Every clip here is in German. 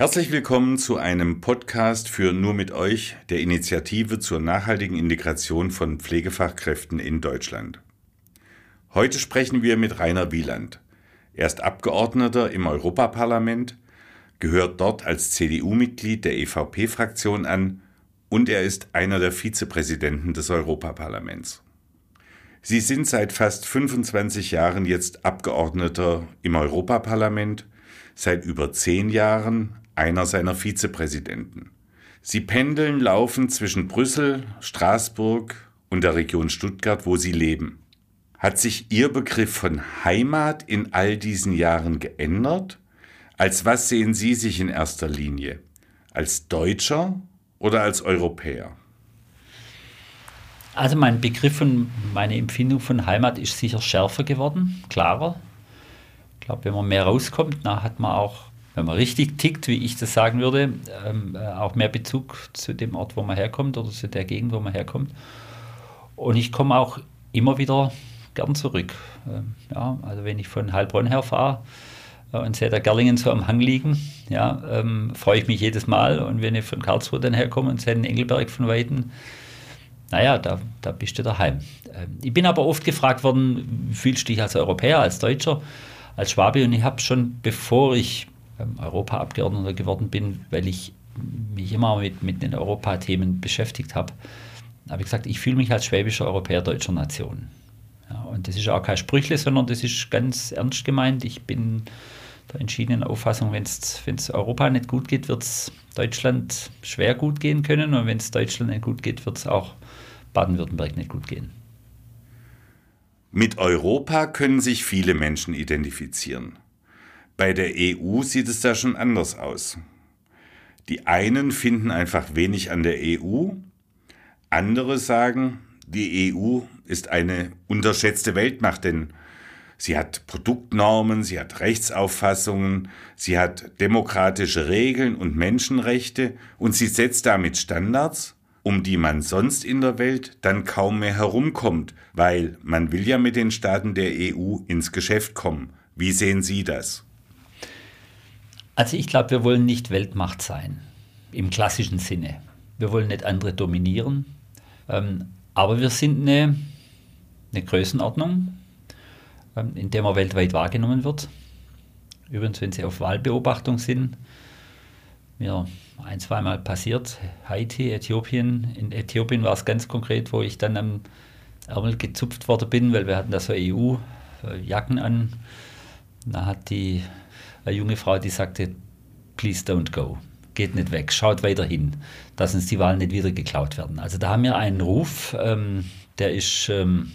Herzlich willkommen zu einem Podcast für Nur mit euch, der Initiative zur nachhaltigen Integration von Pflegefachkräften in Deutschland. Heute sprechen wir mit Rainer Wieland. Er ist Abgeordneter im Europaparlament, gehört dort als CDU-Mitglied der EVP-Fraktion an und er ist einer der Vizepräsidenten des Europaparlaments. Sie sind seit fast 25 Jahren jetzt Abgeordneter im Europaparlament, seit über zehn Jahren einer seiner Vizepräsidenten. Sie pendeln laufend zwischen Brüssel, Straßburg und der Region Stuttgart, wo sie leben. Hat sich Ihr Begriff von Heimat in all diesen Jahren geändert? Als was sehen Sie sich in erster Linie? Als Deutscher oder als Europäer? Also mein Begriff und meine Empfindung von Heimat ist sicher schärfer geworden, klarer. Ich glaube, wenn man mehr rauskommt, dann hat man auch wenn man richtig tickt, wie ich das sagen würde, ähm, äh, auch mehr Bezug zu dem Ort, wo man herkommt oder zu der Gegend, wo man herkommt. Und ich komme auch immer wieder gern zurück. Ähm, ja, also wenn ich von Heilbronn her fahre äh, und sehe da Gerlingen so am Hang liegen, ja, ähm, freue ich mich jedes Mal. Und wenn ich von Karlsruhe dann herkomme und sehe den Engelberg von Weitem, naja, da, da bist du daheim. Ähm, ich bin aber oft gefragt worden, fühlst du dich als Europäer, als Deutscher, als Schwabe? Und ich habe schon, bevor ich Europaabgeordneter geworden bin, weil ich mich immer mit, mit den Europathemen beschäftigt habe, habe ich gesagt, ich fühle mich als schwäbischer Europäer deutscher Nation. Ja, und das ist auch kein Sprüchle, sondern das ist ganz ernst gemeint. Ich bin der entschiedenen Auffassung, wenn es Europa nicht gut geht, wird es Deutschland schwer gut gehen können. Und wenn es Deutschland nicht gut geht, wird es auch Baden-Württemberg nicht gut gehen. Mit Europa können sich viele Menschen identifizieren. Bei der EU sieht es da schon anders aus. Die einen finden einfach wenig an der EU, andere sagen, die EU ist eine unterschätzte Weltmacht, denn sie hat Produktnormen, sie hat Rechtsauffassungen, sie hat demokratische Regeln und Menschenrechte und sie setzt damit Standards, um die man sonst in der Welt dann kaum mehr herumkommt, weil man will ja mit den Staaten der EU ins Geschäft kommen. Wie sehen Sie das? Also ich glaube, wir wollen nicht Weltmacht sein, im klassischen Sinne. Wir wollen nicht andere dominieren, ähm, aber wir sind eine, eine Größenordnung, ähm, in der man weltweit wahrgenommen wird. Übrigens, wenn Sie auf Wahlbeobachtung sind, mir ein, zweimal passiert, Haiti, Äthiopien. In Äthiopien war es ganz konkret, wo ich dann am Ärmel gezupft worden bin, weil wir hatten da so EU-Jacken an. Da hat die eine junge Frau, die sagte, please don't go. Geht nicht weg, schaut weiter hin, dass uns die Wahlen nicht wieder geklaut werden. Also da haben wir einen Ruf, ähm, der ist ähm,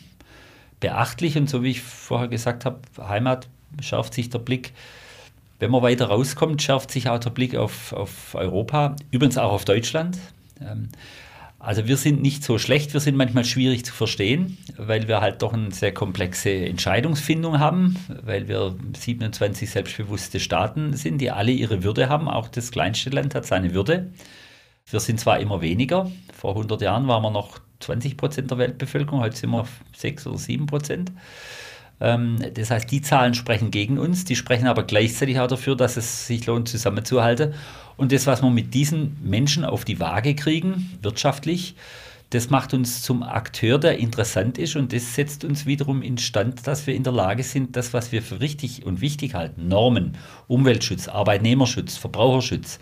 beachtlich und so wie ich vorher gesagt habe, Heimat schärft sich der Blick. Wenn man weiter rauskommt, schärft sich auch der Blick auf, auf Europa, übrigens auch auf Deutschland. Ähm, also wir sind nicht so schlecht, wir sind manchmal schwierig zu verstehen, weil wir halt doch eine sehr komplexe Entscheidungsfindung haben, weil wir 27 selbstbewusste Staaten sind, die alle ihre Würde haben. Auch das kleinste Land hat seine Würde. Wir sind zwar immer weniger, vor 100 Jahren waren wir noch 20 Prozent der Weltbevölkerung, heute sind wir auf 6 oder 7 Prozent. Ähm, das heißt, die Zahlen sprechen gegen uns, die sprechen aber gleichzeitig auch dafür, dass es sich lohnt, zusammenzuhalten. Und das, was wir mit diesen Menschen auf die Waage kriegen, wirtschaftlich, das macht uns zum Akteur, der interessant ist und das setzt uns wiederum instand, dass wir in der Lage sind, das, was wir für richtig und wichtig halten, Normen, Umweltschutz, Arbeitnehmerschutz, Verbraucherschutz,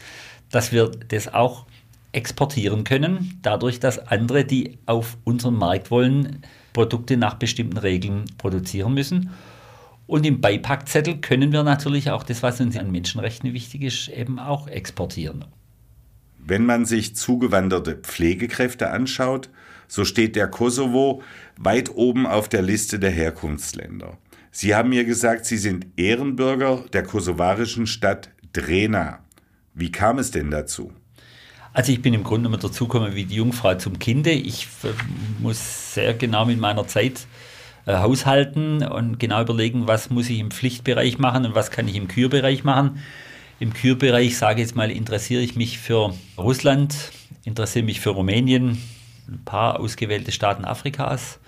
dass wir das auch exportieren können, dadurch, dass andere, die auf unseren Markt wollen, Produkte nach bestimmten Regeln produzieren müssen. Und im Beipackzettel können wir natürlich auch das, was uns an Menschenrechten wichtig ist, eben auch exportieren. Wenn man sich zugewanderte Pflegekräfte anschaut, so steht der Kosovo weit oben auf der Liste der Herkunftsländer. Sie haben mir gesagt, Sie sind Ehrenbürger der kosovarischen Stadt Drena. Wie kam es denn dazu? Also ich bin im Grunde mit dazugekommen wie die Jungfrau zum Kinde. Ich äh, muss sehr genau mit meiner Zeit äh, haushalten und genau überlegen, was muss ich im Pflichtbereich machen und was kann ich im Kürbereich machen. Im Kürbereich, sage ich jetzt mal, interessiere ich mich für Russland, interessiere mich für Rumänien, ein paar ausgewählte Staaten Afrikas,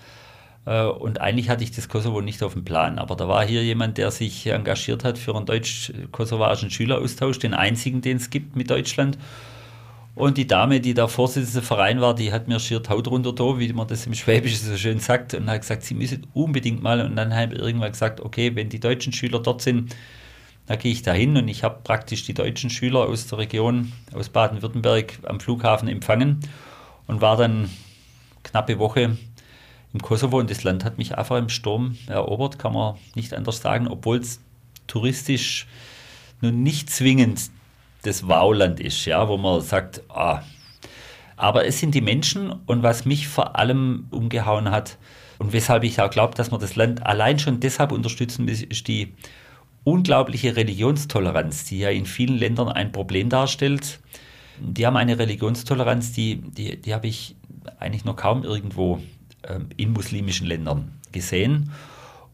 Äh, und eigentlich hatte ich das Kosovo nicht auf dem Plan. Aber da war hier jemand, der sich engagiert hat für einen deutsch-kosovarischen Schüleraustausch, den einzigen, den es gibt mit Deutschland. Und die Dame, die da Vorsitzende Verein war, die hat mir schier Haut runter wie man das im Schwäbischen so schön sagt, und hat gesagt, sie müssen unbedingt mal. Und dann habe ich irgendwann gesagt, okay, wenn die deutschen Schüler dort sind, dann gehe ich da hin. Und ich habe praktisch die deutschen Schüler aus der Region, aus Baden-Württemberg am Flughafen empfangen und war dann knappe Woche im Kosovo. Und das Land hat mich einfach im Sturm erobert, kann man nicht anders sagen, obwohl es touristisch nun nicht zwingend das Wauland ist, ja, wo man sagt, ah. Aber es sind die Menschen und was mich vor allem umgehauen hat und weshalb ich auch glaube, dass man das Land allein schon deshalb unterstützen muss, ist die unglaubliche Religionstoleranz, die ja in vielen Ländern ein Problem darstellt. Die haben eine Religionstoleranz, die, die, die habe ich eigentlich noch kaum irgendwo ähm, in muslimischen Ländern gesehen.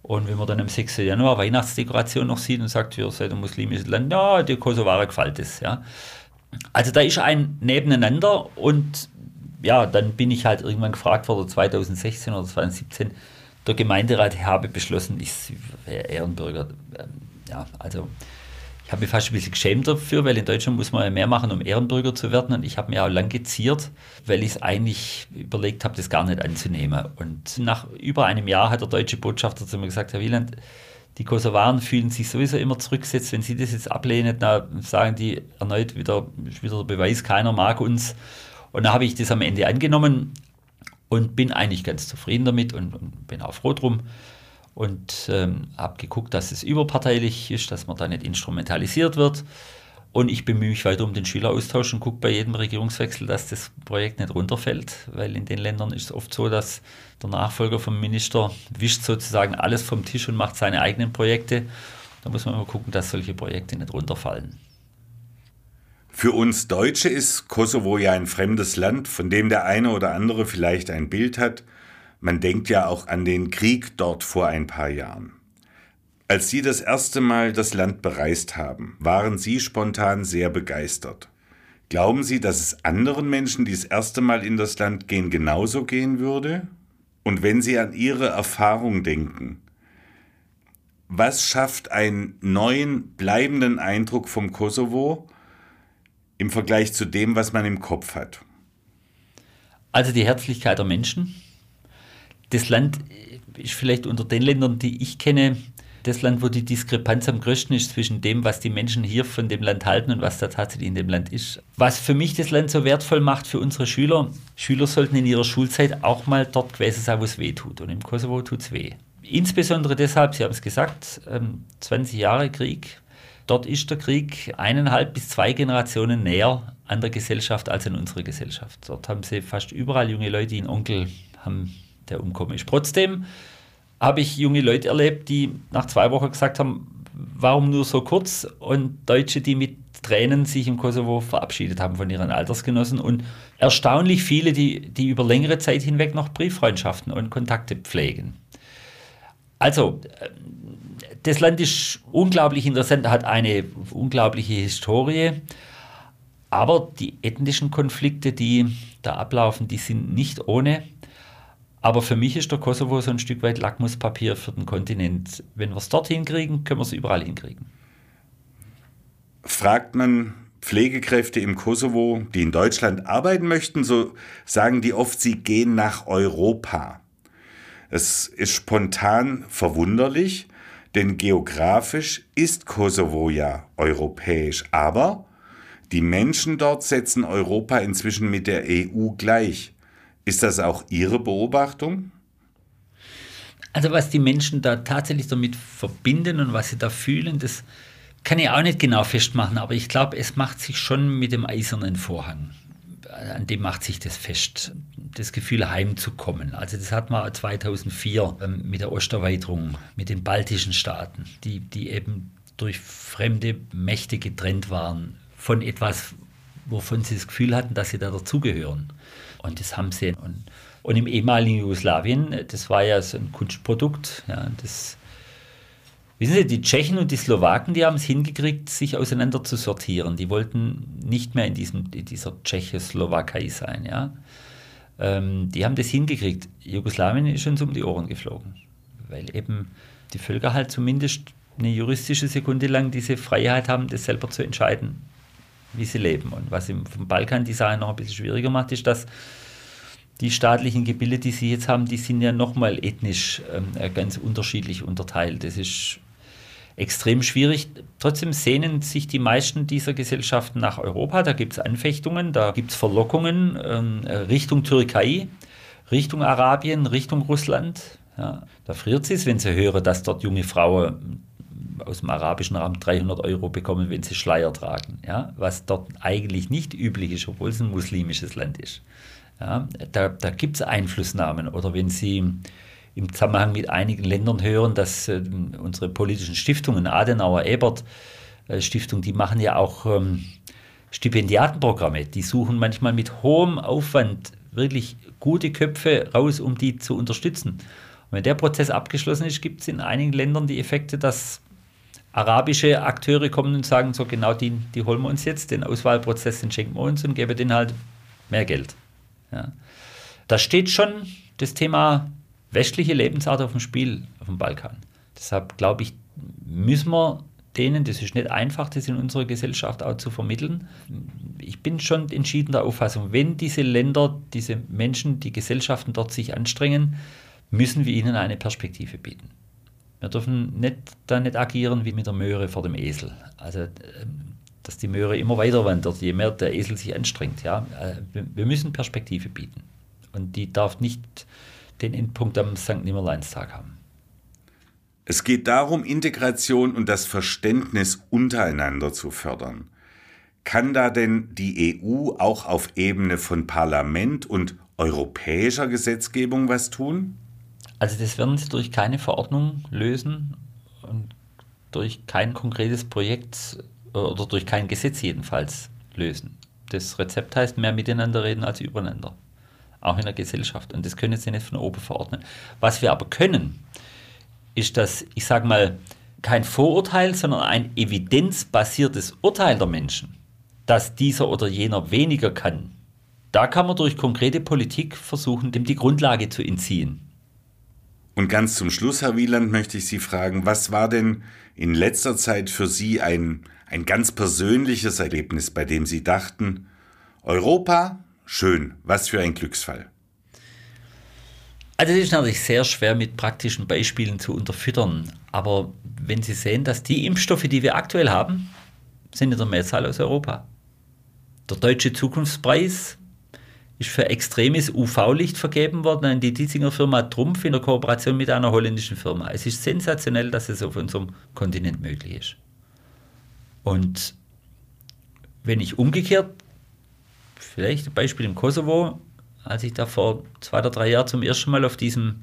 Und wenn man dann am 6. Januar Weihnachtsdekoration noch sieht und sagt, wir seid ein muslimisches Land, ja, die Kosovare gefällt es. Ja. Also da ist ein Nebeneinander und ja, dann bin ich halt irgendwann gefragt worden, 2016 oder 2017, der Gemeinderat habe beschlossen, ich wäre Ehrenbürger. Ähm, ja, also ich habe mich fast ein bisschen geschämt dafür, weil in Deutschland muss man ja mehr machen, um Ehrenbürger zu werden. Und ich habe mir auch lang geziert, weil ich es eigentlich überlegt habe, das gar nicht anzunehmen. Und nach über einem Jahr hat der deutsche Botschafter zu mir gesagt, Herr Wieland, die Kosovaren fühlen sich sowieso immer zurückgesetzt. Wenn Sie das jetzt ablehnen, dann sagen die erneut wieder, wieder der Beweis, keiner mag uns. Und da habe ich das am Ende angenommen und bin eigentlich ganz zufrieden damit und, und bin auch froh drum und ähm, habe geguckt, dass es überparteilich ist, dass man da nicht instrumentalisiert wird. Und ich bemühe mich weiter um den Schüleraustausch und gucke bei jedem Regierungswechsel, dass das Projekt nicht runterfällt, weil in den Ländern ist es oft so, dass der Nachfolger vom Minister wischt sozusagen alles vom Tisch und macht seine eigenen Projekte. Da muss man immer gucken, dass solche Projekte nicht runterfallen. Für uns Deutsche ist Kosovo ja ein fremdes Land, von dem der eine oder andere vielleicht ein Bild hat. Man denkt ja auch an den Krieg dort vor ein paar Jahren. Als Sie das erste Mal das Land bereist haben, waren Sie spontan sehr begeistert. Glauben Sie, dass es anderen Menschen, die das erste Mal in das Land gehen, genauso gehen würde? Und wenn Sie an Ihre Erfahrung denken, was schafft einen neuen, bleibenden Eindruck vom Kosovo im Vergleich zu dem, was man im Kopf hat? Also die Herzlichkeit der Menschen, das Land ist vielleicht unter den Ländern, die ich kenne, das Land, wo die Diskrepanz am größten ist zwischen dem, was die Menschen hier von dem Land halten und was da tatsächlich in dem Land ist. Was für mich das Land so wertvoll macht für unsere Schüler, Schüler sollten in ihrer Schulzeit auch mal dort gewesen sein, wo es weh tut. Und im Kosovo tut es weh. Insbesondere deshalb, Sie haben es gesagt, 20 ähm, Jahre Krieg. Dort ist der Krieg eineinhalb bis zwei Generationen näher an der Gesellschaft als an unserer Gesellschaft. Dort haben sie fast überall junge Leute, die einen Onkel haben der umkommen ist. Trotzdem habe ich junge Leute erlebt, die nach zwei Wochen gesagt haben, warum nur so kurz? Und Deutsche, die mit Tränen sich im Kosovo verabschiedet haben von ihren Altersgenossen und erstaunlich viele, die, die über längere Zeit hinweg noch Brieffreundschaften und Kontakte pflegen. Also, das Land ist unglaublich interessant, hat eine unglaubliche Historie, aber die ethnischen Konflikte, die da ablaufen, die sind nicht ohne. Aber für mich ist der Kosovo so ein Stück weit Lackmuspapier für den Kontinent. Wenn wir es dorthin kriegen, können wir es überall hinkriegen. Fragt man Pflegekräfte im Kosovo, die in Deutschland arbeiten möchten, so sagen die oft, sie gehen nach Europa. Es ist spontan verwunderlich, denn geografisch ist Kosovo ja europäisch, aber die Menschen dort setzen Europa inzwischen mit der EU gleich. Ist das auch Ihre Beobachtung? Also was die Menschen da tatsächlich damit verbinden und was sie da fühlen, das kann ich auch nicht genau festmachen, aber ich glaube, es macht sich schon mit dem eisernen Vorhang. An dem macht sich das fest, das Gefühl heimzukommen. Also das hat man 2004 ähm, mit der Osterweiterung, mit den baltischen Staaten, die, die eben durch fremde Mächte getrennt waren von etwas, wovon sie das Gefühl hatten, dass sie da dazugehören. Und das haben sie. Und, und im ehemaligen Jugoslawien, das war ja so ein Kunstprodukt. Ja, das, wissen Sie, die Tschechen und die Slowaken, die haben es hingekriegt, sich auseinander zu sortieren. Die wollten nicht mehr in, diesem, in dieser Tschechoslowakei sein. Ja. ähm, die haben das hingekriegt. Jugoslawien ist uns um die Ohren geflogen, weil eben die Völker halt zumindest eine juristische Sekunde lang diese Freiheit haben, das selber zu entscheiden, wie sie leben. Und was im vom Balkan die Sache noch ein bisschen schwieriger macht, ist, dass die staatlichen Gebilde, die sie jetzt haben, die sind ja nochmal ethnisch ähm, äh, ganz unterschiedlich unterteilt. Das ist extrem schwierig. Trotzdem sehnen sich die meisten dieser Gesellschaften nach Europa. Da gibt es Anfechtungen, da gibt es Verlockungen ähm, äh, Richtung Türkei, Richtung Arabien, Richtung Russland. Ja, da friert sie es, wenn sie hören, dass dort junge Frauen aus dem arabischen Raum 300 Euro bekommen, wenn sie Schleier tragen. Ja, was dort eigentlich nicht üblich ist, obwohl es ein muslimisches Land ist. Ja, da da gibt es Einflussnahmen. Oder wenn Sie im Zusammenhang mit einigen Ländern hören, dass äh, unsere politischen Stiftungen, Adenauer, Ebert äh, Stiftung, die machen ja auch ähm, Stipendiatenprogramme. Die suchen manchmal mit hohem Aufwand wirklich gute Köpfe raus, um die zu unterstützen. Und wenn der Prozess abgeschlossen ist, gibt es in einigen Ländern die Effekte, dass arabische Akteure kommen und sagen, so genau die, die holen wir uns jetzt, den Auswahlprozess, den schenken wir uns und geben denen halt mehr Geld. Ja. Da steht schon das Thema westliche Lebensart auf dem Spiel auf dem Balkan. Deshalb glaube ich, müssen wir denen, das ist nicht einfach, das in unserer Gesellschaft auch zu vermitteln. Ich bin schon entschieden der Auffassung, wenn diese Länder, diese Menschen, die Gesellschaften dort sich anstrengen, müssen wir ihnen eine Perspektive bieten. Wir dürfen nicht, da nicht agieren wie mit der Möhre vor dem Esel. Also, ähm, dass die Möhre immer weiter wandert, je mehr der Esel sich anstrengt. Ja? Äh, wir müssen Perspektive bieten. Und die darf nicht den Endpunkt am St. Nimmerleinstag haben. Es geht darum, Integration und das Verständnis untereinander zu fördern. Kann da denn die EU auch auf Ebene von Parlament und europäischer Gesetzgebung was tun? Also das werden sie durch keine Verordnung lösen und durch kein konkretes Projekt äh, oder durch kein Gesetz jedenfalls lösen. Das Rezept heißt mehr miteinander reden als übereinander auch in der Gesellschaft. Und das können sie nicht von oben verordnen. Was wir aber können, ist, dass, ich sage mal, kein Vorurteil, sondern ein evidenzbasiertes Urteil der Menschen, dass dieser oder jener weniger kann. Da kann man durch konkrete Politik versuchen, dem die Grundlage zu entziehen. Und ganz zum Schluss, Herr Wieland, möchte ich Sie fragen, was war denn in letzter Zeit für Sie ein, ein ganz persönliches Erlebnis, bei dem Sie dachten, Europa Schön, was für ein Glücksfall. Also es ist natürlich sehr schwer mit praktischen Beispielen zu unterfüttern, aber wenn Sie sehen, dass die Impfstoffe, die wir aktuell haben, sind in der Mehrzahl aus Europa. Der deutsche Zukunftspreis ist für extremes UV-Licht vergeben worden an die Dietzinger Firma Trumpf in der Kooperation mit einer holländischen Firma. Es ist sensationell, dass es auf unserem Kontinent möglich ist. Und wenn ich umgekehrt vielleicht ein Beispiel im Kosovo, als ich da vor zwei oder drei Jahren zum ersten Mal auf diesem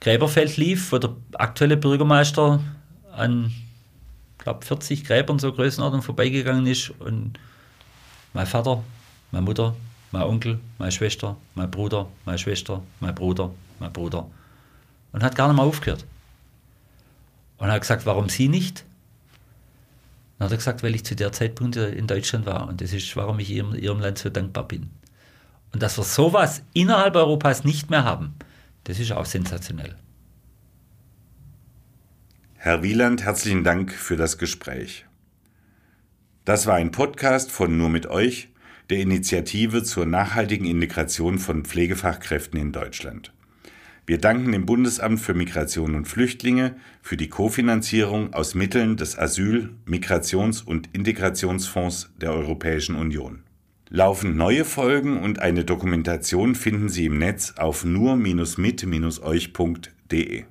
Gräberfeld lief, wo der aktuelle Bürgermeister an, glaube 40 Gräbern so Größenordnung vorbeigegangen ist und mein Vater, meine Mutter, mein Onkel, meine Schwester, mein Bruder, meine Schwester, mein Bruder, mein Bruder und hat gar nicht mehr aufgehört. Und hat gesagt, warum sie nicht? Dann hat er gesagt, weil ich zu der Zeitpunkt in Deutschland war und das ist, warum ich ihrem, ihrem Land so dankbar bin. Und dass wir sowas innerhalb Europas nicht mehr haben, das ist auch sensationell. Herr Wieland, herzlichen Dank für das Gespräch. Das war ein Podcast von Nur mit euch, der Initiative zur nachhaltigen Integration von Pflegefachkräften in Deutschland. Wir danken dem Bundesamt für Migration und Flüchtlinge für die Kofinanzierung aus Mitteln des Asyl-, Migrations- und Integrationsfonds der Europäischen Union. Laufend neue Folgen und eine Dokumentation finden Sie im Netz auf nur-mit-euch.de.